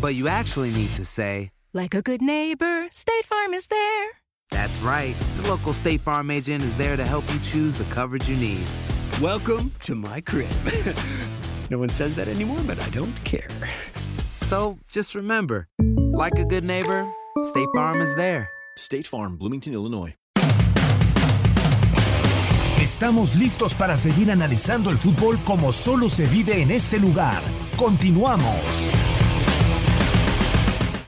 But you actually need to say, Like a good neighbor, State Farm is there. That's right. The local State Farm agent is there to help you choose the coverage you need. Welcome to my crib. no one says that anymore, but I don't care. So just remember, like a good neighbor, State Farm is there. State Farm, Bloomington, Illinois. Estamos listos para seguir analizando el fútbol como solo se vive en este lugar. Continuamos.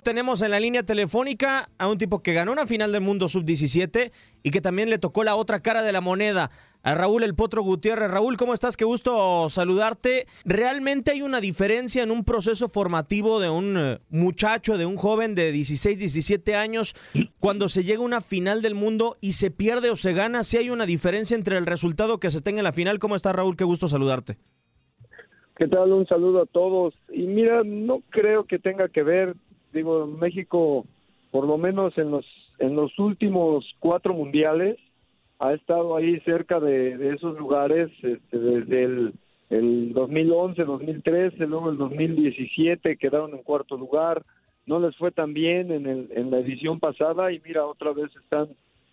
Tenemos en la línea telefónica a un tipo que ganó una final del mundo sub-17 y que también le tocó la otra cara de la moneda, a Raúl El Potro Gutiérrez. Raúl, ¿cómo estás? Qué gusto saludarte. ¿Realmente hay una diferencia en un proceso formativo de un eh, muchacho, de un joven de 16, 17 años, cuando se llega a una final del mundo y se pierde o se gana? ¿Sí hay una diferencia entre el resultado que se tenga en la final? ¿Cómo estás, Raúl? Qué gusto saludarte. ¿Qué tal? Un saludo a todos. Y mira, no creo que tenga que ver, digo, México, por lo menos en los en los últimos cuatro mundiales, ha estado ahí cerca de, esos lugares este, desde el, el 2011, 2013, luego el 2017 quedaron en cuarto lugar, no les fue tan bien en, el, en la edición pasada y mira, otra vez están,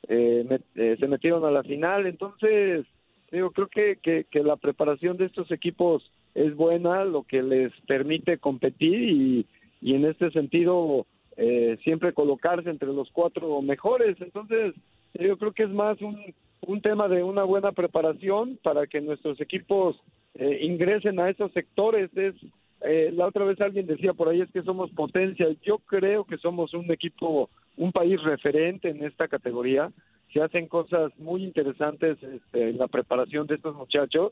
eh, eh, se metieron a la final, entonces digo, creo que, que, que la preparación de estos equipos es buena, lo que les permite competir y, y en este sentido eh, siempre colocarse entre los cuatro mejores. Entonces, yo creo que es más un, un tema de una buena preparación para que nuestros equipos eh, ingresen a esos sectores. Es eh, la otra vez alguien decía por ahí es que somos potencia. Yo creo que somos un equipo, un país referente en esta categoría. Se hacen cosas muy interesantes este, en la preparación de estos muchachos,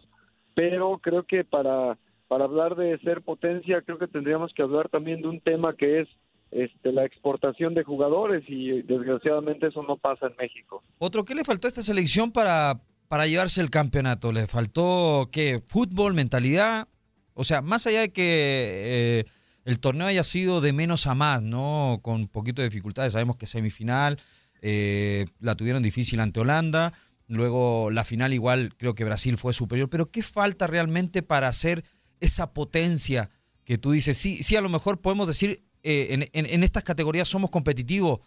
pero creo que para para hablar de ser potencia, creo que tendríamos que hablar también de un tema que es este, la exportación de jugadores y desgraciadamente eso no pasa en México. Otro, ¿qué le faltó a esta selección para, para llevarse el campeonato? ¿Le faltó qué? ¿Fútbol, mentalidad? O sea, más allá de que eh, el torneo haya sido de menos a más, ¿no? Con un poquito de dificultades, sabemos que semifinal eh, la tuvieron difícil ante Holanda, luego la final igual creo que Brasil fue superior, pero ¿qué falta realmente para hacer esa potencia que tú dices? Sí, sí, a lo mejor podemos decir, eh, en, en- en estas categorías somos competitivos,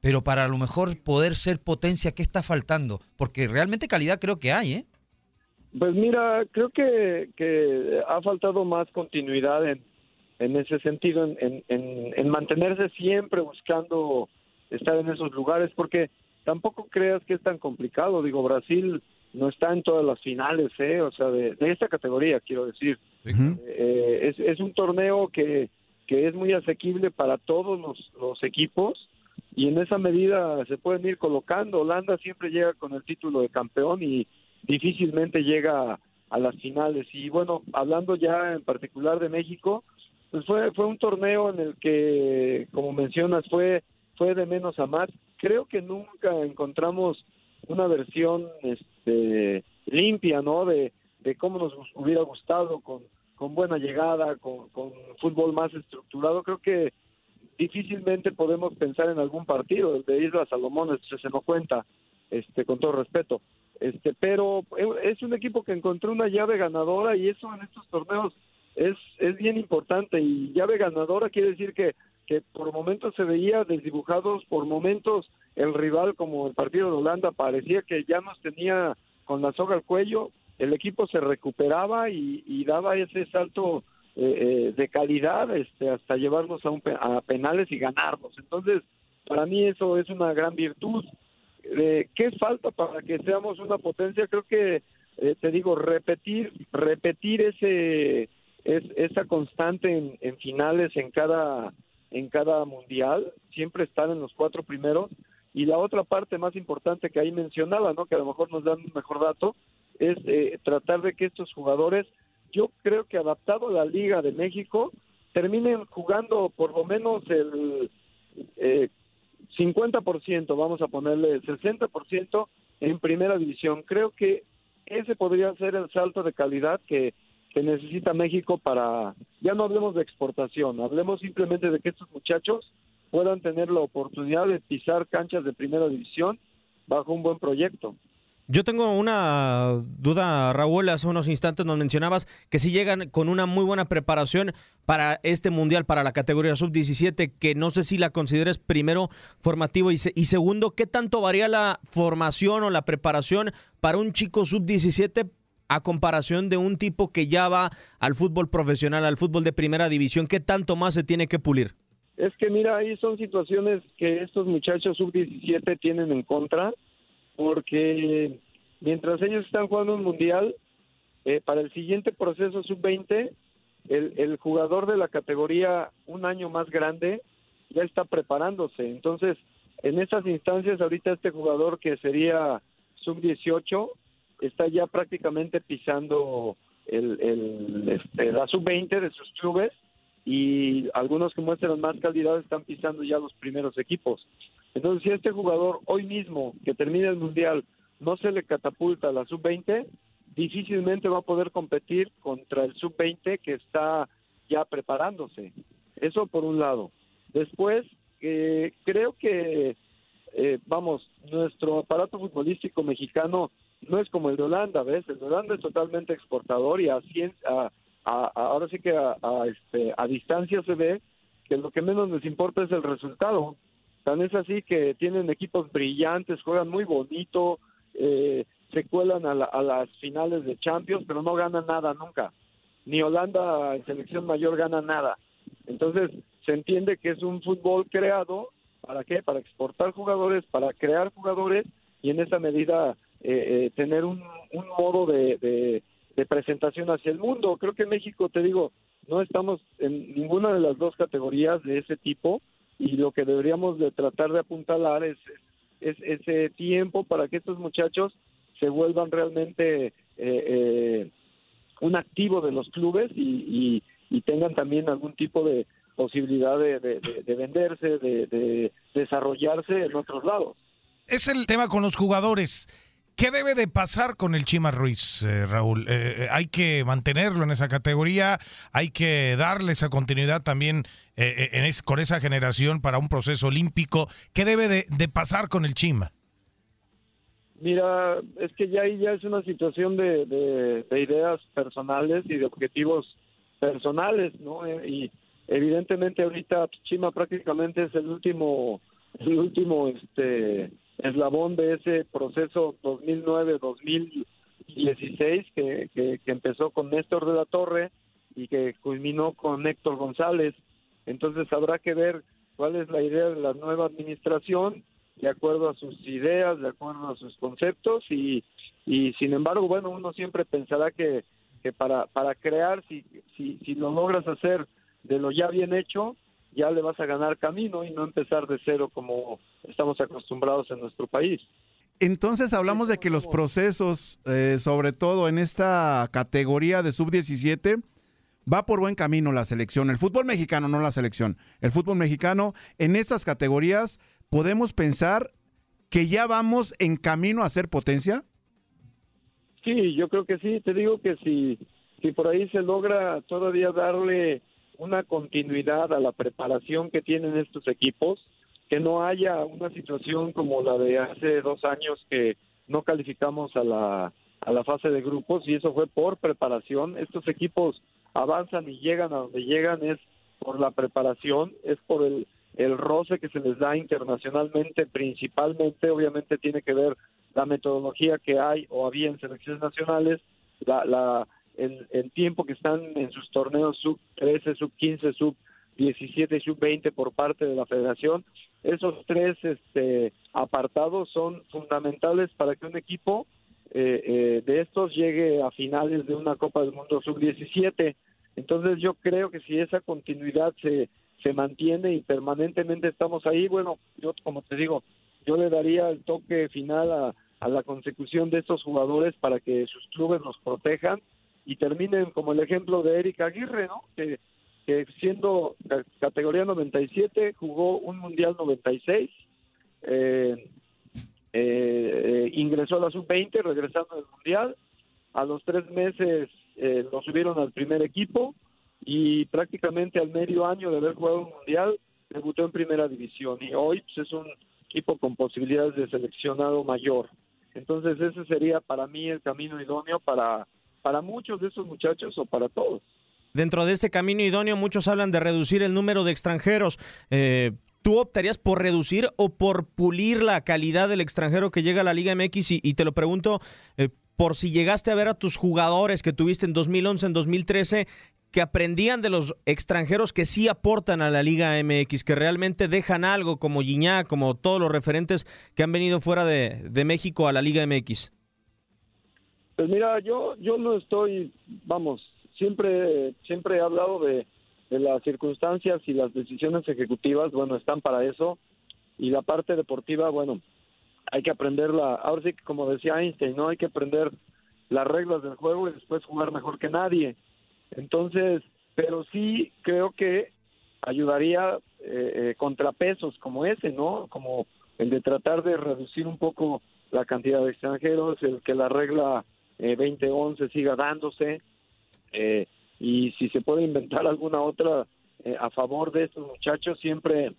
pero para a lo mejor poder ser potencia, ¿qué está faltando? Porque realmente calidad creo que hay, ¿eh? Pues mira, creo que, que ha faltado más continuidad en, en ese sentido, en, en, en- en mantenerse siempre buscando estar en esos lugares, porque tampoco creas que es tan complicado. Digo, Brasil no está en todas las finales, ¿eh? O sea, de, de esta categoría, quiero decir. Eh, es, es un torneo que, que es muy asequible para todos los, los equipos y en esa medida se pueden ir colocando. Holanda siempre llega con el título de campeón y difícilmente llega a, a las finales. Y bueno, hablando ya en particular de México, pues fue, fue un torneo en el que, como mencionas, fue, fue de menos a más. Creo que nunca encontramos una versión este, limpia, ¿no? De, cómo nos hubiera gustado, con, con buena llegada, con, fútbol más estructurado. Creo que difícilmente podemos pensar en algún partido. De Isla Salomón se no cuenta, este, con todo respeto. Este, pero es un equipo que encontró una llave ganadora y eso en estos torneos es bien importante. Y llave ganadora quiere decir que, que por momentos se veía desdibujados, por momentos el rival como el partido de Holanda parecía que ya nos tenía con la soga al cuello, el equipo se recuperaba y, daba ese salto eh, eh, de calidad este, hasta llevarnos a, un, a penales y ganarnos. Entonces, para mí eso es una gran virtud. Eh, ¿Qué falta para que seamos una potencia? Creo que, te digo, repetir, repetir ese, esa constante en, finales en cada, en cada mundial, siempre estar en los cuatro primeros. Y la otra parte más importante que ahí mencionaba, ¿no? que a lo mejor nos dan un mejor dato, es eh, tratar de que estos jugadores, yo creo que adaptado a la Liga de México, terminen jugando por lo menos el eh, 50%, vamos a ponerle el 60% en primera división. Creo que ese podría ser el salto de calidad que, que necesita México para, ya no hablemos de exportación, hablemos simplemente de que estos muchachos puedan tener la oportunidad de pisar canchas de primera división bajo un buen proyecto. Yo tengo una duda, Raúl. Hace unos instantes nos mencionabas que si llegan con una muy buena preparación para este mundial, para la categoría sub-17, que no sé si la consideres primero formativo y, y, segundo, ¿qué tanto varía la formación o la preparación para un chico sub-17 a comparación de un tipo que ya va al fútbol profesional, al fútbol de primera división? ¿Qué tanto más se tiene que pulir? Es que mira, ahí son situaciones que estos muchachos sub-17 tienen en contra porque mientras ellos están jugando un mundial, eh, para el siguiente proceso sub-20, el, el jugador de la categoría un año más grande ya está preparándose. Entonces, en estas instancias, ahorita este jugador que sería sub-18 está ya prácticamente pisando el, el, este, la sub-20 de sus clubes y algunos que muestran más calidad están pisando ya los primeros equipos. Entonces, si este jugador hoy mismo, que termina el Mundial, no se le catapulta a la sub-20, difícilmente va a poder competir contra el sub-20 que está ya preparándose. Eso por un lado. Después, eh, creo que, eh, vamos, nuestro aparato futbolístico mexicano no es como el de Holanda, ¿ves? El de Holanda es totalmente exportador y a, ahora sí que a, este, a distancia se ve que lo que menos les importa es el resultado. Tan es así que tienen equipos brillantes, juegan muy bonito, eh, se cuelan a, las finales de Champions, pero no ganan nada nunca. Ni Holanda en selección mayor gana nada. Entonces, se entiende que es un fútbol creado, ¿para qué? Para exportar jugadores, para crear jugadores y en esa medida eh, eh, tener un, modo de, de presentación hacia el mundo. Creo que en México, te digo, no estamos en ninguna de las dos categorías de ese tipo y lo que deberíamos de tratar de apuntalar es, es ese tiempo para que estos muchachos se vuelvan realmente eh, eh, un activo de los clubes y, tengan también algún tipo de posibilidad de, de venderse, de desarrollarse en otros lados. Es el tema con los jugadores. ¿Qué debe de pasar con el Chima Ruiz, eh, Raúl? Eh, eh, hay que mantenerlo en esa categoría, hay que darle esa continuidad también en con esa generación para un proceso olímpico. ¿Qué debe de, pasar con el Chima? Mira, es que ya ahí ya es una situación de, ideas personales y de objetivos personales, ¿no? y evidentemente ahorita Chima prácticamente es el último, el último, este eslabón de ese proceso 2009-2016 que, que, empezó con Néstor de la Torre y que culminó con Héctor González. Entonces habrá que ver cuál es la idea de la nueva administración de acuerdo a sus ideas, de acuerdo a sus conceptos y, y sin embargo, bueno, uno siempre pensará que, que para, para crear, si, si, si lo logras hacer de lo ya bien hecho, ya le vas a ganar camino y no empezar de cero como estamos acostumbrados en nuestro país. Entonces hablamos de que los procesos, eh, sobre todo en esta categoría de sub-17, va por buen camino la selección. El fútbol mexicano, no la selección. El fútbol mexicano, en estas categorías, podemos pensar que ya vamos en camino a ser potencia. Sí, yo creo que sí. Te digo que si, si por ahí se logra todavía darle una continuidad a la preparación que tienen estos equipos, que no haya una situación como la de hace dos años que no calificamos a la, a la fase de grupos y eso fue por preparación. Estos equipos avanzan y llegan a donde llegan es por la preparación, es por el, el roce que se les da internacionalmente, principalmente obviamente tiene que ver la metodología que hay o había en selecciones nacionales, la, la, el, el tiempo que están en sus torneos sub 13, sub 15, sub 17 y sub 20 por parte de la federación. Esos tres este, apartados son fundamentales para que un equipo eh, eh, de estos llegue a finales de una Copa del Mundo sub 17. Entonces yo creo que si esa continuidad se, se mantiene y permanentemente estamos ahí, bueno, yo como te digo, yo le daría el toque final a, a la consecución de estos jugadores para que sus clubes los protejan y terminen como el ejemplo de Eric Aguirre, ¿no? Que, siendo categoría 97 jugó un Mundial 96, eh, eh, ingresó a la sub-20 regresando del Mundial, a los tres meses eh, lo subieron al primer equipo y prácticamente al medio año de haber jugado un Mundial debutó en primera división y hoy pues, es un equipo con posibilidades de seleccionado mayor. Entonces ese sería para mí el camino idóneo para, para muchos de esos muchachos o para todos. Dentro de ese camino idóneo muchos hablan de reducir el número de extranjeros. Eh, ¿Tú optarías por reducir o por pulir la calidad del extranjero que llega a la Liga MX? Y, te lo pregunto eh, por si llegaste a ver a tus jugadores que tuviste en 2011, en 2013, que aprendían de los extranjeros que sí aportan a la Liga MX, que realmente dejan algo, como Giñá, como todos los referentes que han venido fuera de, de México a la Liga MX. Pues mira, yo, yo no estoy, vamos, siempre, siempre he hablado de, de las circunstancias y las decisiones ejecutivas, bueno, están para eso. Y la parte deportiva, bueno, hay que aprenderla. Ahora sí que, como decía Einstein, ¿no? Hay que aprender las reglas del juego y después jugar mejor que nadie. Entonces, pero sí creo que ayudaría eh, eh, contrapesos como ese, ¿no? Como el de tratar de reducir un poco la cantidad de extranjeros, el que la regla eh, 2011 siga dándose, eh, y si se puede inventar alguna otra eh, a favor de estos muchachos, siempre,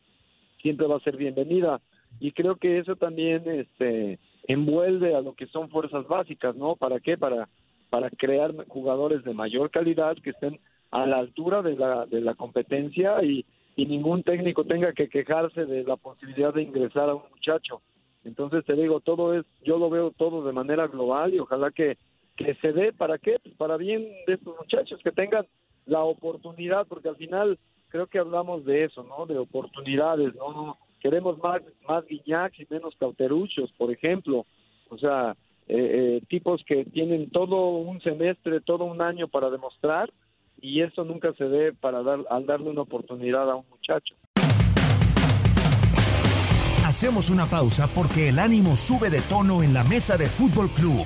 siempre va a ser bienvenida. Y creo que eso también este, envuelve a lo que son fuerzas básicas, ¿no? ¿Para qué? Para para crear jugadores de mayor calidad que estén a la altura de la, de la competencia y, y ningún técnico tenga que quejarse de la posibilidad de ingresar a un muchacho. Entonces te digo, todo es, yo lo veo todo de manera global y ojalá que, que se dé, ¿para qué? Pues para bien de estos muchachos, que tengan la oportunidad, porque al final creo que hablamos de eso, ¿no? De oportunidades, ¿no? queremos más, más guiñacs y menos cauteruchos, por ejemplo. O sea, eh, eh, tipos que tienen todo un semestre, todo un año para demostrar y eso nunca se ve para dar, al darle una oportunidad a un muchacho. Hacemos una pausa porque el ánimo sube de tono en la mesa de Fútbol Club.